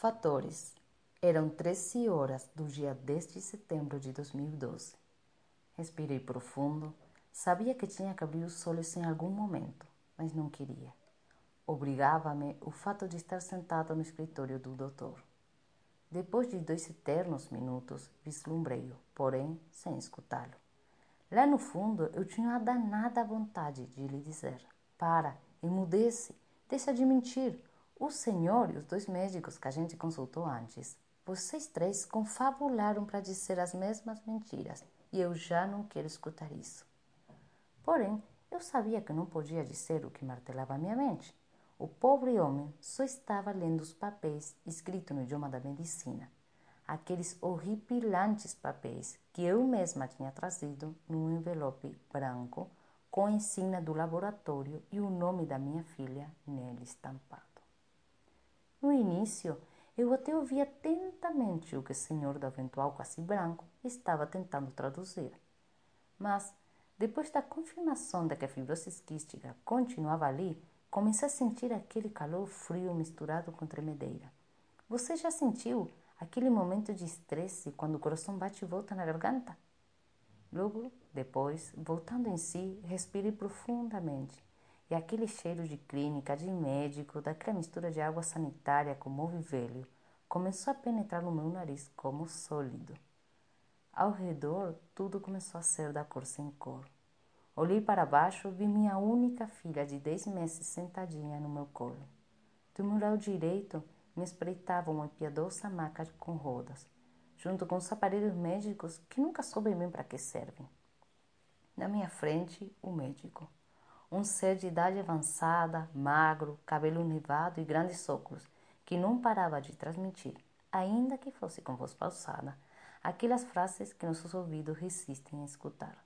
Fatores. Eram 13 horas do dia 10 de setembro de 2012. Respirei profundo. Sabia que tinha que abrir os olhos em algum momento, mas não queria. Obrigava-me o fato de estar sentado no escritório do doutor. Depois de dois eternos minutos, vislumbrei-o, porém sem escutá-lo. Lá no fundo, eu tinha a danada vontade de lhe dizer: Para, emudece, deixa de mentir. O senhor e os dois médicos que a gente consultou antes, vocês três confabularam para dizer as mesmas mentiras e eu já não quero escutar isso. Porém, eu sabia que não podia dizer o que martelava minha mente. O pobre homem só estava lendo os papéis escritos no idioma da medicina, aqueles horripilantes papéis que eu mesma tinha trazido num envelope branco com a insígnia do laboratório e o nome da minha filha nele estampado. No início, eu até ouvia atentamente o que o senhor do aventual quase branco estava tentando traduzir. Mas, depois da confirmação de que a fibrose quística continuava ali, comecei a sentir aquele calor frio misturado com tremedeira. Você já sentiu aquele momento de estresse quando o coração bate e volta na garganta? Logo depois, voltando em si, respirei profundamente e aquele cheiro de clínica, de médico, daquela mistura de água sanitária com move velho, começou a penetrar no meu nariz como sólido. Ao redor, tudo começou a ser da cor sem cor. Olhei para baixo, vi minha única filha de dez meses sentadinha no meu colo. Do meu lado direito, me espreitava uma piedosa maca com rodas, junto com os aparelhos médicos que nunca soube bem para que servem. Na minha frente, o médico um ser de idade avançada, magro, cabelo nevado e grandes óculos, que não parava de transmitir, ainda que fosse com voz pausada, aquelas frases que nossos ouvidos resistem a escutar.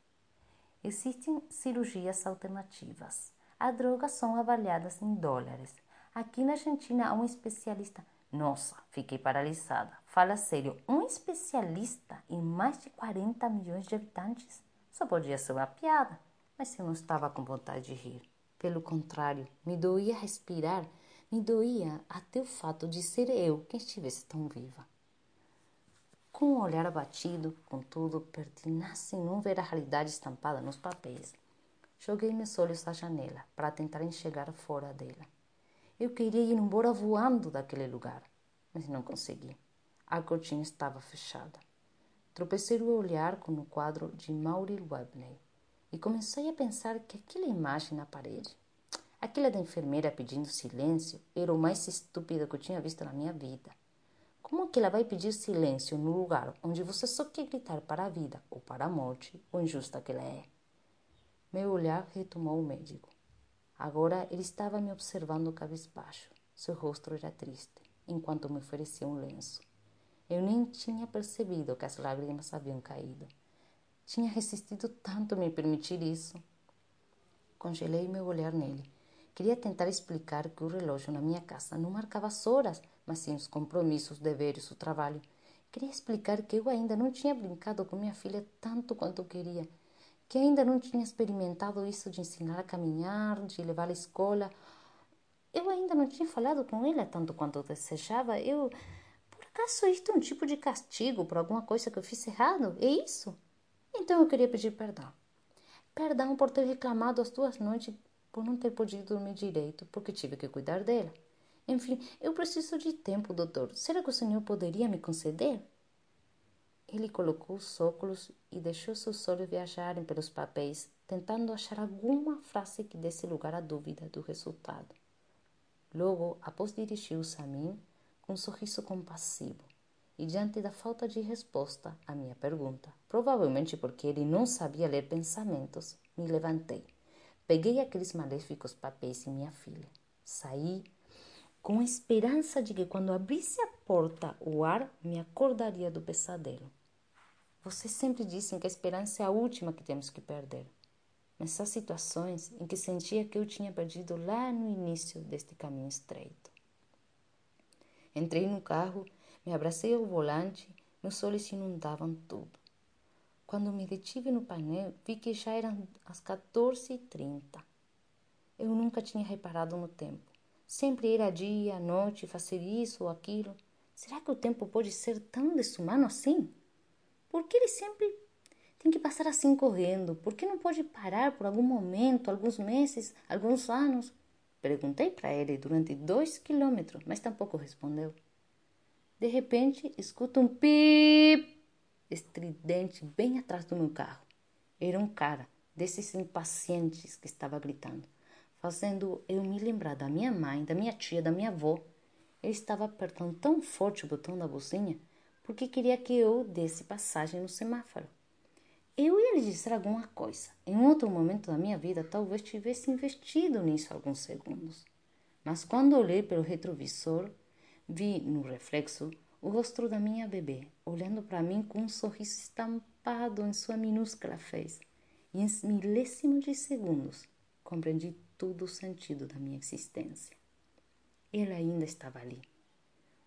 Existem cirurgias alternativas. As drogas são avaliadas em dólares. Aqui na Argentina há um especialista. Nossa, fiquei paralisada. Fala sério, um especialista em mais de 40 milhões de habitantes? Só podia ser uma piada mas eu não estava com vontade de rir. Pelo contrário, me doía respirar, me doía até o fato de ser eu quem estivesse tão viva. Com o um olhar abatido, contudo, pertinasse em não ver a realidade estampada nos papéis. Joguei meus olhos à janela para tentar enxergar fora dela. Eu queria ir embora voando daquele lugar, mas não consegui. A cortina estava fechada. Tropecei o olhar com o quadro de Maury Webney e comecei a pensar que aquela imagem na parede, aquela da enfermeira pedindo silêncio, era o mais estúpido que eu tinha visto na minha vida. Como que ela vai pedir silêncio no lugar onde você só quer gritar para a vida ou para a morte, o injusta que ela é? Meu olhar retomou o médico. Agora ele estava me observando cabisbaixo. Seu rosto era triste, enquanto me oferecia um lenço. Eu nem tinha percebido que as lágrimas haviam caído. Tinha resistido tanto me permitir isso. Congelei meu olhar nele. Queria tentar explicar que o relógio na minha casa não marcava as horas, mas sim os compromissos, os deveres, o trabalho. Queria explicar que eu ainda não tinha brincado com minha filha tanto quanto queria, que ainda não tinha experimentado isso de ensinar a caminhar, de levar à escola. Eu ainda não tinha falado com ela tanto quanto desejava. Eu. Por acaso isto é um tipo de castigo por alguma coisa que eu fiz errado? É isso? Então eu queria pedir perdão. Perdão por ter reclamado as duas noites por não ter podido dormir direito, porque tive que cuidar dela. Enfim, eu preciso de tempo, doutor. Será que o senhor poderia me conceder? Ele colocou os óculos e deixou seus olhos viajarem pelos papéis, tentando achar alguma frase que desse lugar à dúvida do resultado. Logo, após dirigiu-se a mim com um sorriso compassivo e diante da falta de resposta à minha pergunta, provavelmente porque ele não sabia ler pensamentos, me levantei. Peguei aqueles maléficos papéis e minha filha. Saí com a esperança de que quando abrisse a porta o ar me acordaria do pesadelo. Vocês sempre dizem que a esperança é a última que temos que perder. Há situações em que sentia que eu tinha perdido lá no início deste caminho estreito. Entrei no carro me abracei ao volante, meus olhos inundavam tudo. Quando me detive no painel, vi que já eram as 14h30. Eu nunca tinha reparado no tempo. Sempre era dia, noite, fazer isso ou aquilo. Será que o tempo pode ser tão desumano assim? Por que ele sempre tem que passar assim correndo? Por que não pode parar por algum momento, alguns meses, alguns anos? Perguntei para ele durante dois quilômetros, mas tampouco respondeu. De repente, escuto um pip estridente bem atrás do meu carro. Era um cara desses impacientes que estava gritando, fazendo eu me lembrar da minha mãe, da minha tia, da minha avó. Ele estava apertando tão forte o botão da buzina porque queria que eu desse passagem no semáforo. Eu ia lhe dizer alguma coisa. Em outro momento da minha vida, talvez tivesse investido nisso alguns segundos. Mas quando olhei pelo retrovisor, vi no reflexo o rosto da minha bebê, olhando para mim com um sorriso estampado em sua minúscula face. E em milésimos de segundos, compreendi todo o sentido da minha existência. Ele ainda estava ali.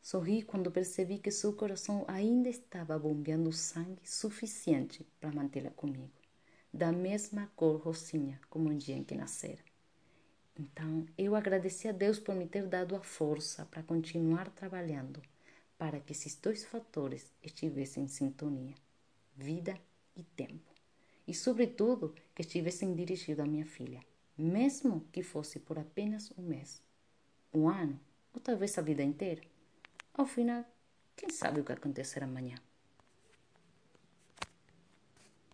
Sorri quando percebi que seu coração ainda estava bombeando sangue suficiente para mantê-la comigo, da mesma cor rosinha como um dia em que nascera. Então eu agradeci a Deus por me ter dado a força para continuar trabalhando para que esses dois fatores estivessem em sintonia: vida e tempo. E, sobretudo, que estivessem dirigidos à minha filha, mesmo que fosse por apenas um mês, um ano ou talvez a vida inteira. Ao final, quem sabe o que acontecerá amanhã?